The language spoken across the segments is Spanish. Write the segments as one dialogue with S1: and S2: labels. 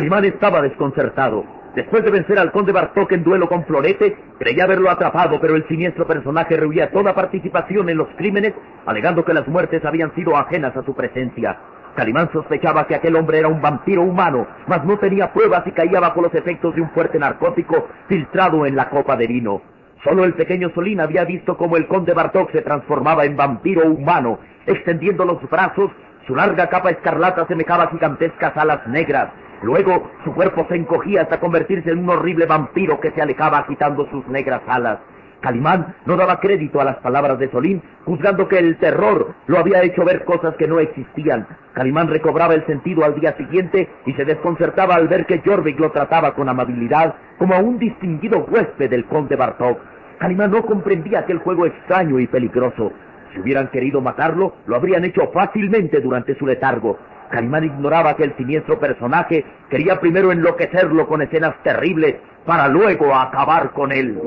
S1: Calimán estaba desconcertado. Después de vencer al conde Bartok en duelo con Florete, creía haberlo atrapado, pero el siniestro personaje rehuía toda participación en los crímenes, alegando que las muertes habían sido ajenas a su presencia. Calimán sospechaba que aquel hombre era un vampiro humano, mas no tenía pruebas y caía bajo los efectos de un fuerte narcótico filtrado en la copa de vino. Solo el pequeño Solín había visto cómo el conde Bartok se transformaba en vampiro humano, extendiendo los brazos, su larga capa escarlata semejaba gigantescas alas negras. Luego su cuerpo se encogía hasta convertirse en un horrible vampiro que se alejaba agitando sus negras alas. Calimán no daba crédito a las palabras de Solín, juzgando que el terror lo había hecho ver cosas que no existían. Calimán recobraba el sentido al día siguiente y se desconcertaba al ver que Jorvik lo trataba con amabilidad como a un distinguido huésped del conde Bartok. Calimán no comprendía aquel juego extraño y peligroso. Si hubieran querido matarlo, lo habrían hecho fácilmente durante su letargo. Calimán ignoraba que el siniestro personaje quería primero enloquecerlo con escenas terribles para luego acabar con él.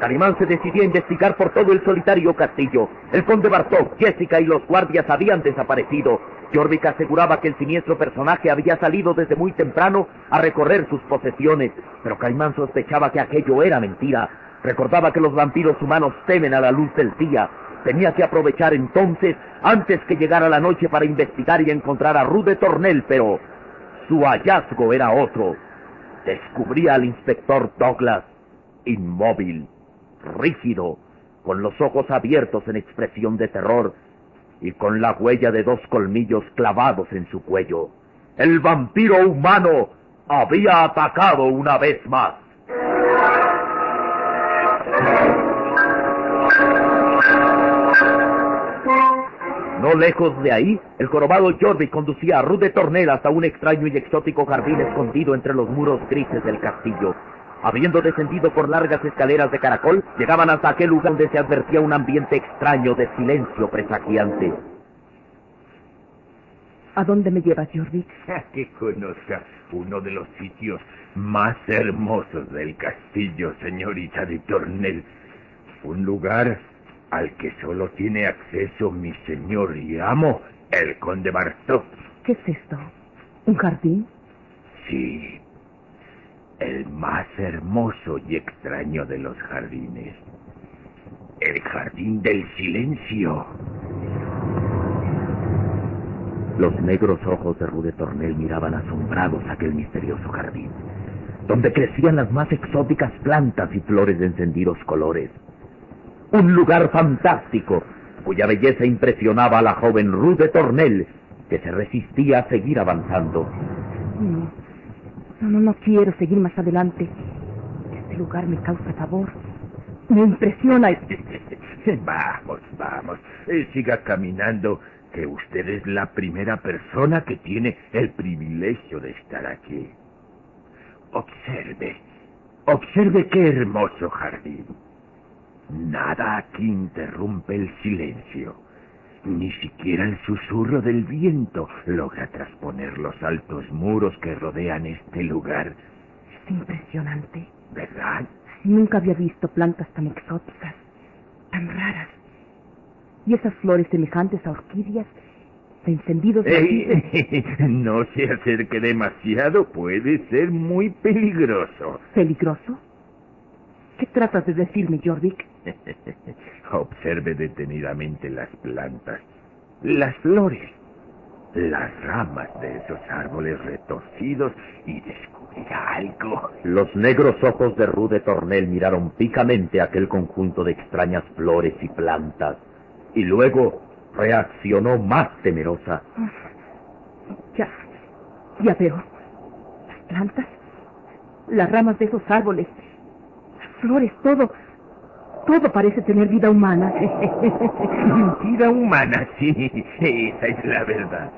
S1: Calimán se decidió a investigar por todo el solitario castillo. El conde Bartok, Jessica y los guardias habían desaparecido. Jorvik aseguraba que el siniestro personaje había salido desde muy temprano a recorrer sus posesiones, pero Calimán sospechaba que aquello era mentira. Recordaba que los vampiros humanos temen a la luz del día. Tenía que aprovechar entonces, antes que llegara la noche, para investigar y encontrar a Rude Tornel, pero su hallazgo era otro. Descubría al inspector Douglas, inmóvil, rígido, con los ojos abiertos en expresión de terror y con la huella de dos colmillos clavados en su cuello. El vampiro humano había atacado una vez más. No lejos de ahí, el jorobado Jorvik conducía a Rude Tornel hasta un extraño y exótico jardín escondido entre los muros grises del castillo. Habiendo descendido por largas escaleras de caracol, llegaban hasta aquel lugar donde se advertía un ambiente extraño de silencio presagiante.
S2: ¿A dónde me llevas, Jorvik?
S3: que conozca uno de los sitios más hermosos del castillo, señorita de Tornel. Un lugar al que solo tiene acceso mi señor y amo, el conde Bartok.
S2: ¿Qué es esto? ¿Un jardín?
S3: Sí, el más hermoso y extraño de los jardines. El jardín del silencio.
S1: Los negros ojos de Rude Tornel miraban asombrados aquel misterioso jardín, donde crecían las más exóticas plantas y flores de encendidos colores. Un lugar fantástico, cuya belleza impresionaba a la joven Rude Tornel, que se resistía a seguir avanzando.
S2: No, no, no, no quiero seguir más adelante. Este lugar me causa sabor. Me impresiona. y-
S3: Vamos, vamos, eh, siga caminando, que usted es la primera persona que tiene el privilegio de estar aquí. Observe, observe qué hermoso jardín. Nada aquí interrumpe el silencio. Ni siquiera el susurro del viento logra trasponer los altos muros que rodean este lugar.
S2: Es impresionante.
S3: ¿Verdad?
S2: Nunca había visto plantas tan exóticas, tan raras. Y esas flores semejantes a orquídeas de encendidos
S3: Ey, no se acerque demasiado, puede ser muy peligroso.
S2: ¿Peligroso? ¿Qué tratas de decirme, Jorvik?
S3: Observe detenidamente las plantas, las flores, las ramas de esos árboles retorcidos y descubrirá algo.
S1: Los negros ojos de Rude Tornel miraron picamente aquel conjunto de extrañas flores y plantas y luego reaccionó más temerosa.
S2: Ya, ya veo. Las plantas, las ramas de esos árboles, las flores, todo, todo parece tener vida humana.
S3: Vida humana, sí, esa es la verdad.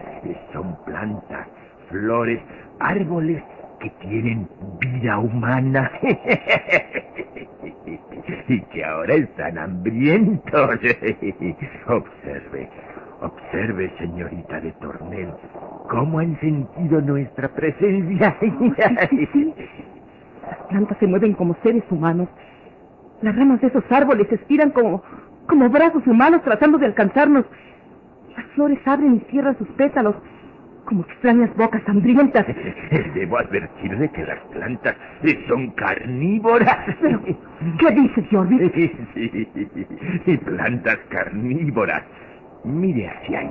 S3: Son plantas, flores, árboles que tienen vida humana. y que ahora están hambrientos. observe, observe, señorita de Tornel, cómo han sentido nuestra presencia.
S2: Sí, sí. Las plantas se mueven como seres humanos. Las ramas de esos árboles estiran como, como brazos humanos tratando de alcanzarnos. Las flores abren y cierran sus pétalos como extrañas bocas hambrientas.
S3: Debo advertirle que las plantas son carnívoras.
S2: Pero, ¿qué dices, Jorvik?
S3: Sí, plantas carnívoras. Mire hacia ahí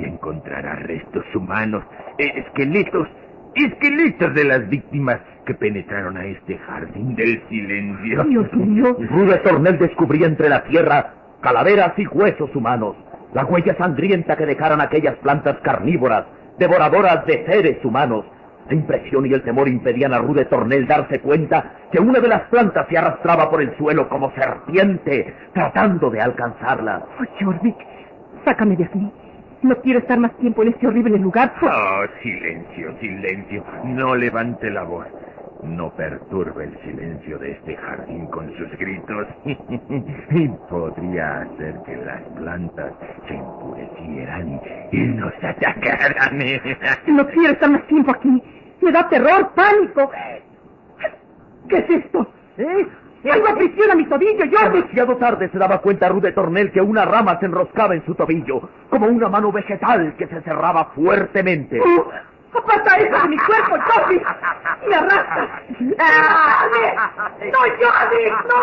S3: y encontrará restos humanos, esqueletos, esqueletos de las víctimas que penetraron a este jardín del silencio.
S2: Dios mío.
S1: Rude Tornel descubría entre la tierra calaveras y huesos humanos, la huella sangrienta que dejaron aquellas plantas carnívoras, devoradoras de seres humanos. La impresión y el temor impedían a Rude Tornel darse cuenta que una de las plantas se arrastraba por el suelo como serpiente, tratando de alcanzarla.
S2: Oh, Jorvik, sácame de aquí. No quiero estar más tiempo en este horrible lugar.
S3: Oh, silencio, silencio. No levante la voz. No perturbe el silencio de este jardín con sus gritos. y podría hacer que las plantas se enfurecieran y nos atacaran.
S2: No quiero estar más tiempo aquí. Me da terror, pánico. ¿Qué es esto?
S1: ¿Eh?
S2: ¡Algo aprisiona mi tobillo, Jorvik!
S1: Demasiado tarde se daba cuenta Rude Tornel que una rama se enroscaba en su tobillo, como una mano vegetal que se cerraba fuertemente.
S2: ¡Oh! ¡Aparta eso de mi cuerpo, Jorvik! ¡Me arrastra! ¡Ah! ¡No, Jorvik, no!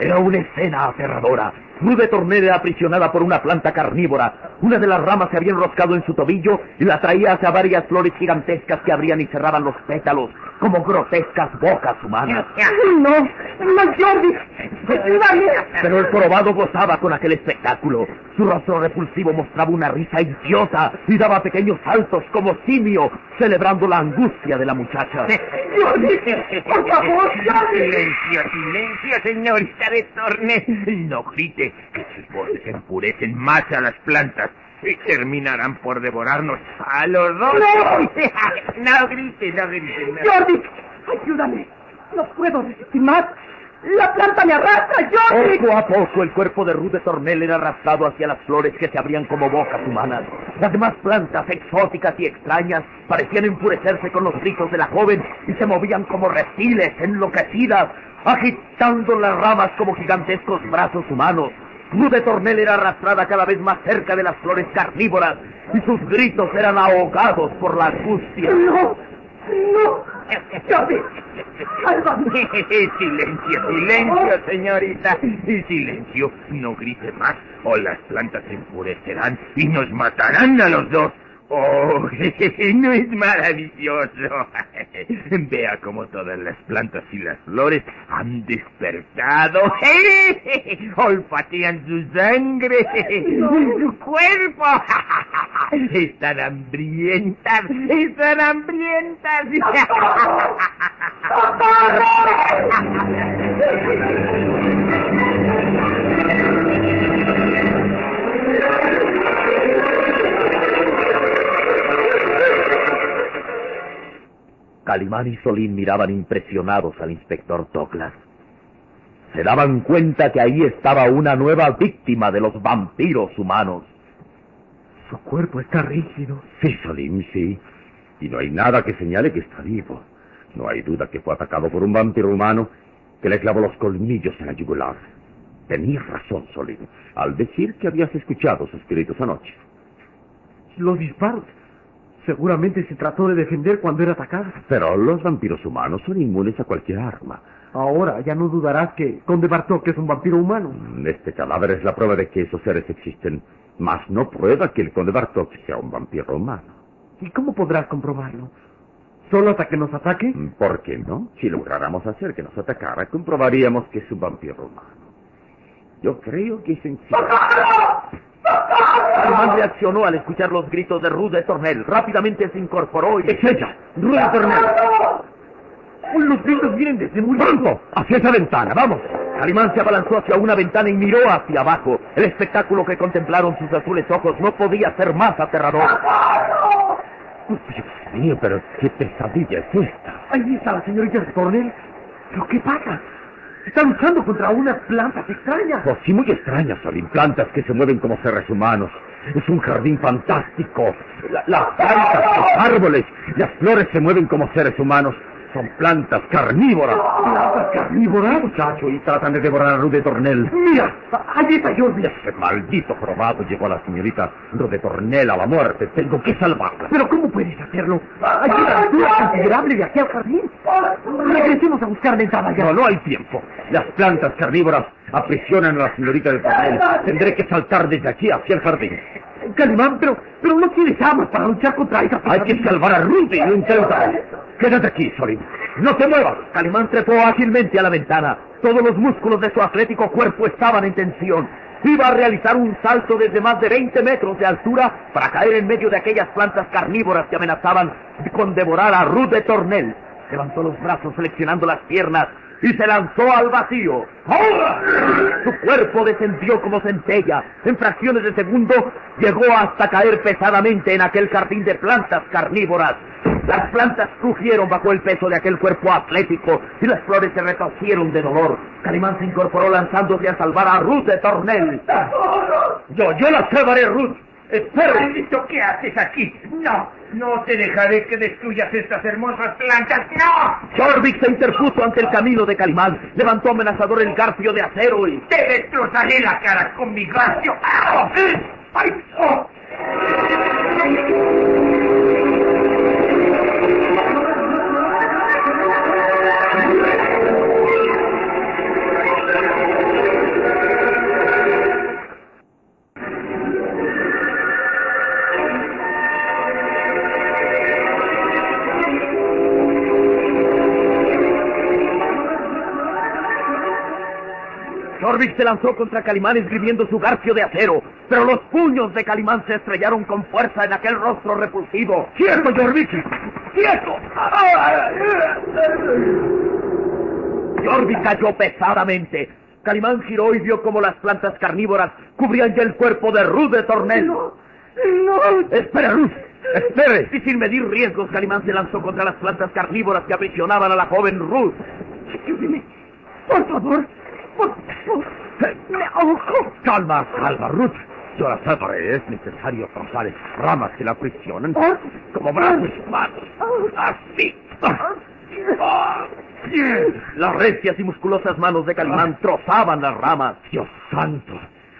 S1: Era una escena aterradora. Rude Tornel era aprisionada por una planta carnívora. Una de las ramas se había enroscado en su tobillo y la traía hacia varias flores gigantescas que abrían y cerraban los pétalos, como grotescas bocas humanas.
S2: ¡No! ¡No! ¡Ayúdame!
S1: Pero el probado gozaba con aquel espectáculo. Su rostro repulsivo mostraba una risa idiota y daba pequeños saltos como simio, celebrando la angustia de la muchacha.
S2: ¡Por favor!
S3: Silencio, silencio, señorita de Tornel. No grite, que sus voces enfurecen más a las plantas y terminarán por devorarnos a los dos.
S2: ¡No!
S3: no grite, no grite. no.
S2: ¡Jorvik! ¡Ayúdame! No puedo resistir más. ¡La planta me arrastra, Jorvik!
S1: Poco a poco el cuerpo de Rude Tornel era arrastrado hacia las flores que se abrían como bocas humanas. Las demás plantas exóticas y extrañas parecían enfurecerse con los gritos de la joven y se movían como reptiles enloquecidas, agitando las ramas como gigantescos brazos humanos. Rude Tornel era arrastrada cada vez más cerca de las flores carnívoras y sus gritos eran ahogados por la angustia.
S2: ¡No! ¡No! ¡Sálvame!
S3: silencio, silencio, señorita. Y silencio, no grite más o las plantas se enfurecerán y nos matarán a los dos. Oh, no es maravilloso. Vea cómo todas las plantas y las flores han despertado. Olfatean su sangre y su cuerpo.
S4: Están hambrientas, están hambrientas.
S1: Calimán y Solín miraban impresionados al inspector Douglas. Se daban cuenta que ahí estaba una nueva víctima de los vampiros humanos.
S5: Su cuerpo está rígido.
S4: Sí, Solim, sí. Y no hay nada que señale que está vivo. No hay duda que fue atacado por un vampiro humano que le clavó los colmillos en la yugular. Tenías razón, Solim, al decir que habías escuchado sus gritos anoche.
S5: Los disparos. Seguramente se trató de defender cuando era atacada.
S4: Pero los vampiros humanos son inmunes a cualquier arma.
S5: Ahora ya no dudarás que Conde Bartok es un vampiro humano.
S4: Este cadáver es la prueba de que esos seres existen, mas no prueba que el Conde Bartok sea un vampiro humano.
S5: ¿Y cómo podrás comprobarlo? ¿Solo hasta que nos ataque?
S4: ¿Por qué no? Si lográramos hacer que nos atacara, comprobaríamos que es un vampiro humano. Yo creo que es sencillo.
S1: Calimán reaccionó al escuchar los gritos de Ruth de Tornel. Rápidamente se incorporó y...
S4: ¡Es ella! ¡Ruth de Tornel!
S5: Los gritos vienen desde muy
S4: ¡Pronto! ¡Hacia esa ventana! ¡Vamos!
S1: Calimán se abalanzó hacia una ventana y miró hacia abajo. El espectáculo que contemplaron sus azules ojos no podía ser más aterrador.
S4: Dios mío, pero qué pesadilla es esta.
S5: Ahí está la señorita de Tornel. ¿Pero qué pasa? Está luchando contra unas plantas extrañas.
S4: Oh, sí, muy extrañas, Salim. Plantas que se mueven como seres humanos. Es un jardín fantástico. La- las plantas, los árboles, las flores se mueven como seres humanos. Son plantas carnívoras.
S5: ¿Plantas carnívoras?
S4: Muchacho, y tratan de devorar a Ruth de Tornel.
S5: Mira, ahí está Jordi.
S4: Ese maldito jorobado llevó a la señorita Ruth de Tornel a la muerte. Tengo que salvarla.
S5: ¿Pero cómo puedes hacerlo? Hay una altura considerable de aquí al jardín. Regresemos a buscar la entrada ya.
S4: No, no hay tiempo. Las plantas carnívoras aprisionan a la señorita de Tornel. Tendré que saltar desde aquí hacia el jardín.
S5: Calimán, pero, pero no tienes armas para luchar contra esa
S4: Hay que salvar a Ruth y intentaré. Quédate aquí, Sorin. No te muevas.
S1: Calimán trepó ágilmente a la ventana. Todos los músculos de su atlético cuerpo estaban en tensión. Iba a realizar un salto desde más de 20 metros de altura para caer en medio de aquellas plantas carnívoras que amenazaban con devorar a Ruth de Tornel. Levantó los brazos flexionando las piernas y se lanzó al vacío. ¡Ahora! Su cuerpo descendió como centella. En fracciones de segundo llegó hasta caer pesadamente en aquel jardín de plantas carnívoras. Las plantas crujieron bajo el peso de aquel cuerpo atlético y las flores se retorcieron de dolor. Calimán se incorporó lanzándose a salvar a Ruth de Tornel.
S4: Yo, yo la salvaré, Ruth.
S3: Maldito, ¿qué haces aquí? No, no te dejaré que destruyas estas hermosas plantas. ¡No!
S1: Jorvik se interpuso ante el camino de Calimán, levantó amenazador el garfio de acero y...
S3: Te destrozaré la cara con mi glacio. ¡Ay! ¡Oh!
S1: Jorvik se lanzó contra Calimán esgrimiendo su garfio de acero, pero los puños de Calimán se estrellaron con fuerza en aquel rostro repulsivo. ¡Quieto, Jorvik! ¡Quieto! Jorvik cayó pesadamente. Calimán giró y vio como las plantas carnívoras cubrían ya el cuerpo de Ruth de Tornel.
S5: ¡No!
S1: ¡Espera, Ruth! ¡Espere! Y sin medir riesgos, Calimán se lanzó contra las plantas carnívoras que aprisionaban a la joven Ruth.
S5: Ayúdeme. Por favor.
S4: Calma, calma, Ruth. Yo la salvaré. Es necesario esas ramas que la aprisionan
S5: Oh.
S4: como brazos humanos. Así. Ah.
S1: Las recias y musculosas manos de Calimán trozaban las ramas.
S4: Dios santo.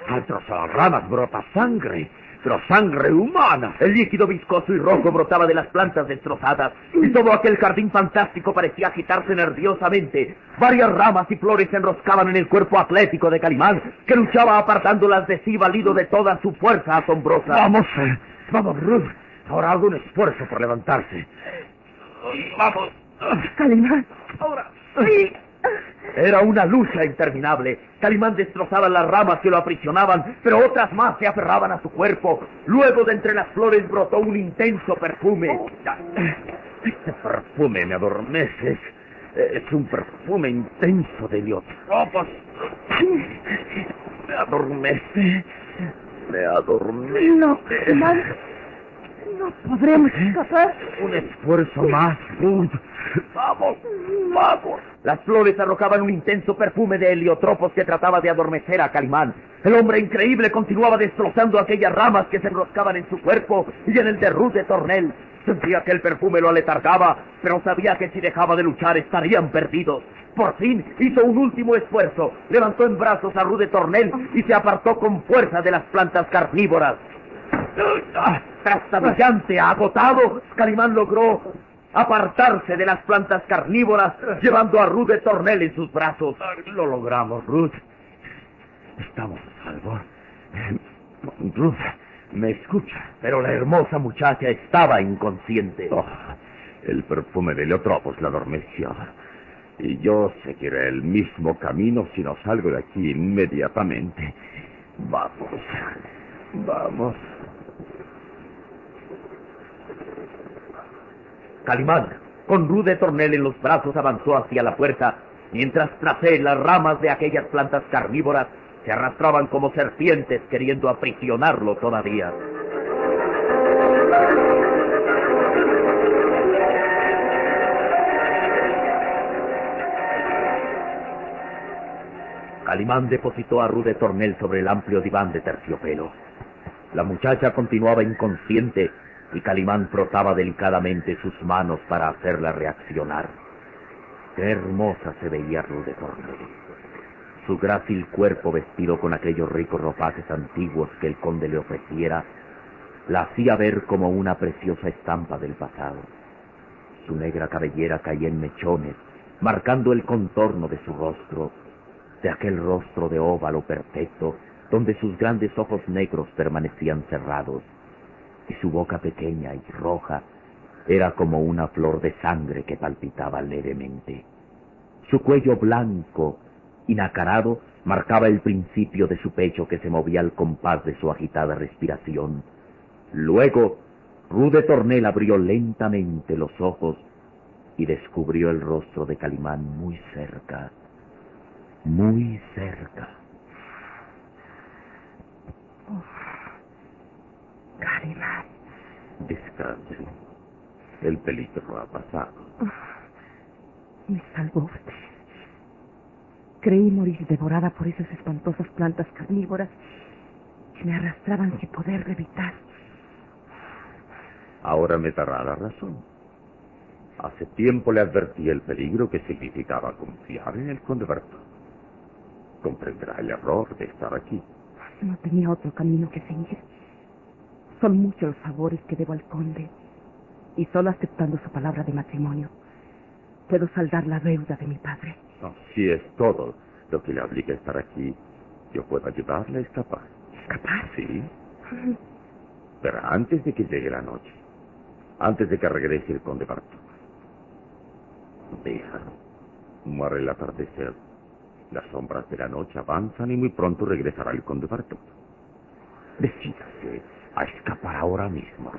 S4: Al trozar las ramas brota sangre. Pero sangre humana.
S1: El líquido viscoso y rojo brotaba de las plantas destrozadas y todo aquel jardín fantástico parecía agitarse nerviosamente. Varias ramas y flores se enroscaban en el cuerpo atlético de Calimán, que luchaba apartándolas de sí valido de toda su fuerza asombrosa.
S4: Vamos, eh, vamos, Ruth. Ahora hago un esfuerzo por levantarse. Vamos.
S2: Calimán.
S3: Ahora, sí.
S1: Era una lucha interminable. Calimán destrozaba las ramas que lo aprisionaban, pero otras más se aferraban a su cuerpo. Luego de entre las flores brotó un intenso perfume.
S4: Este perfume me adormece. Es un perfume intenso de heliotropos. Me adormece. Me adormece.
S2: No, Calimán. No podremos escapar.
S4: Un esfuerzo más, Ruth. Vamos, vamos.
S1: Las flores arrojaban un intenso perfume de heliotropos que trataba de adormecer a Calimán. El hombre increíble continuaba destrozando aquellas ramas que se enroscaban en su cuerpo y en el de Ruth de Tornel. Sentía que el perfume lo aletargaba, pero sabía que si dejaba de luchar estarían perdidos. Por fin hizo un último esfuerzo, levantó en brazos a Ruth de Tornel y se apartó con fuerza de las plantas carnívoras. Trastabillante, agotado, Calimán logró apartarse de las plantas carnívoras, llevando a Ruth de Tornel en sus brazos.
S4: Lo logramos, Ruth. Estamos a salvo. Ruth, me escucha.
S1: Pero la hermosa muchacha estaba inconsciente.
S4: Oh, el perfume de Leotropos la adormeció. Y yo seguiré el mismo camino si no salgo de aquí inmediatamente. Vamos, vamos.
S1: Calimán, con Ruth de Tornel en los brazos, avanzó hacia la puerta, mientras tras él las ramas de aquellas plantas carnívoras se arrastraban como serpientes queriendo aprisionarlo todavía. Calimán depositó a Ruth de Tornel sobre el amplio diván de terciopelo. La muchacha continuaba inconsciente y Calimán frotaba delicadamente sus manos para hacerla reaccionar. Qué hermosa se veía Ruth de Tornel. Su grácil cuerpo vestido con aquellos ricos ropajes antiguos que el conde le ofreciera, la hacía ver como una preciosa estampa del pasado. Su negra cabellera caía en mechones, marcando el contorno de su rostro, de aquel rostro de óvalo perfecto, donde sus grandes ojos negros permanecían cerrados, y su boca pequeña y roja era como una flor de sangre que palpitaba levemente. Su cuello blanco y nacarado marcaba el principio de su pecho que se movía al compás de su agitada respiración. Luego, Rude Tornel abrió lentamente los ojos y descubrió el rostro de Calimán muy cerca, muy cerca.
S2: Calimán.
S4: Descanse. El peligro ha pasado.
S2: Me salvó usted. Creí morir devorada por esas espantosas plantas carnívoras que me arrastraban sin poder evitar.
S4: Ahora me dará la razón. Hace tiempo le advertí el peligro que significaba confiar en el conde Berto. Comprenderá el error de estar aquí.
S2: No tenía otro camino que seguir. Son muchos los favores que debo al conde. Y solo aceptando su palabra de matrimonio puedo saldar la deuda de mi padre.
S4: No, si es todo lo que le obliga a estar aquí, yo puedo ayudarle a escapar.
S2: ¿Escapar?
S4: Sí. Pero antes de que llegue la noche, antes de que regrese el conde Barto. Deja. Muere el atardecer. Las sombras de la noche avanzan y muy pronto regresará el conde Barto. Decídase a escapar ahora mismo.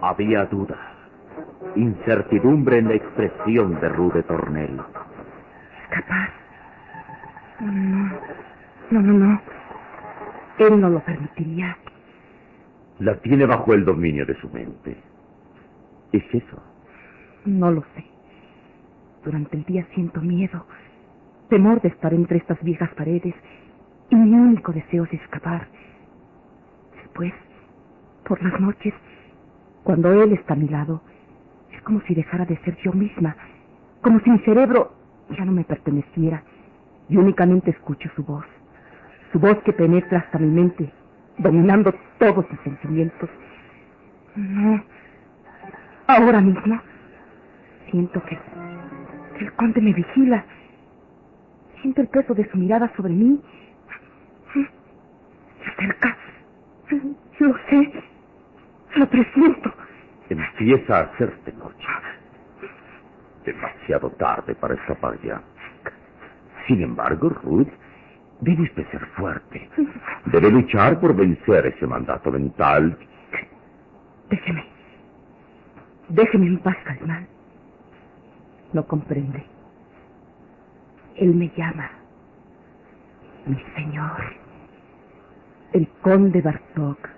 S1: Había duda, incertidumbre en la expresión de Rude Tornel.
S2: ¿Escapar? No, no, no, no. Él no lo permitiría.
S4: La tiene bajo el dominio de su mente. ¿Es eso?
S2: No lo sé. Durante el día siento miedo, temor de estar entre estas viejas paredes y mi único deseo es escapar. Después, por las noches, cuando él está a mi lado, como si dejara de ser yo misma, como si mi cerebro ya no me perteneciera y únicamente escucho su voz, su voz que penetra hasta mi mente dominando todos sus sentimientos. No. Ahora mismo siento que, que el conde me vigila. Siento el peso de su mirada sobre mí. Se acerca. Lo sé. Lo presiento.
S1: Empieza a noche. Demasiado tarde para escapar ya. Sin embargo, Ruth, debe usted ser fuerte. Debe luchar por vencer ese mandato mental.
S2: Déjeme. Déjeme en paz, Calimán. No comprende. Él me llama. Mi señor. El conde Bartok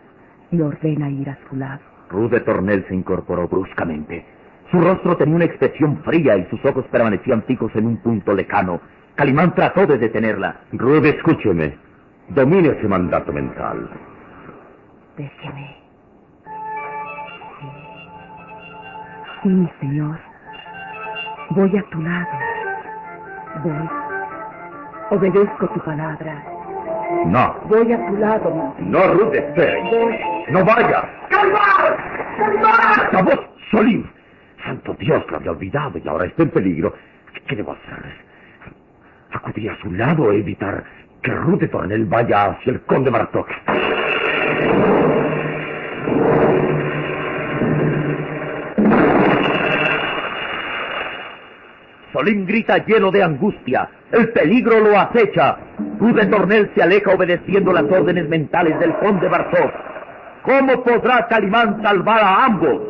S2: me ordena ir a su lado.
S1: Ruth de Tornel se incorporó bruscamente. Su rostro tenía una expresión fría y sus ojos permanecían fijos en un punto lejano. Calimán trató de detenerla. Ruth, escúcheme. Domine ese mandato mental.
S2: Déjeme. Sí. Sí, mi señor. Voy a tu lado. Voy. Obedezco tu palabra.
S1: No.
S2: Voy a tu lado, mi señor.
S1: No, Ruth, espere.
S2: Voy.
S1: No vaya.
S4: ¡Calmar! ¡Calmar!
S1: ¡Acabó! Solín. Santo Dios, lo había olvidado y ahora está en peligro. ¿Qué debo hacer? Acudir a su lado e evitar que Ruth de Tornel vaya hacia el conde Bartok. Solín grita lleno de angustia. El peligro lo acecha. Ruth de Tornel se aleja obedeciendo las órdenes mentales del conde Bartok. ¿Cómo podrá Calimán salvar a ambos?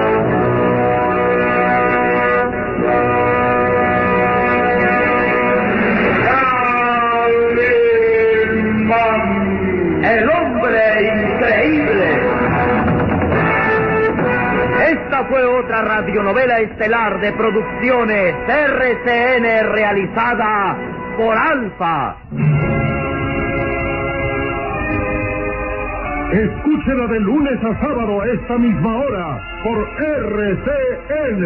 S1: Fue otra radionovela estelar de producciones RCN realizada por Alfa.
S6: Escúchela de lunes a sábado a esta misma hora por RCN.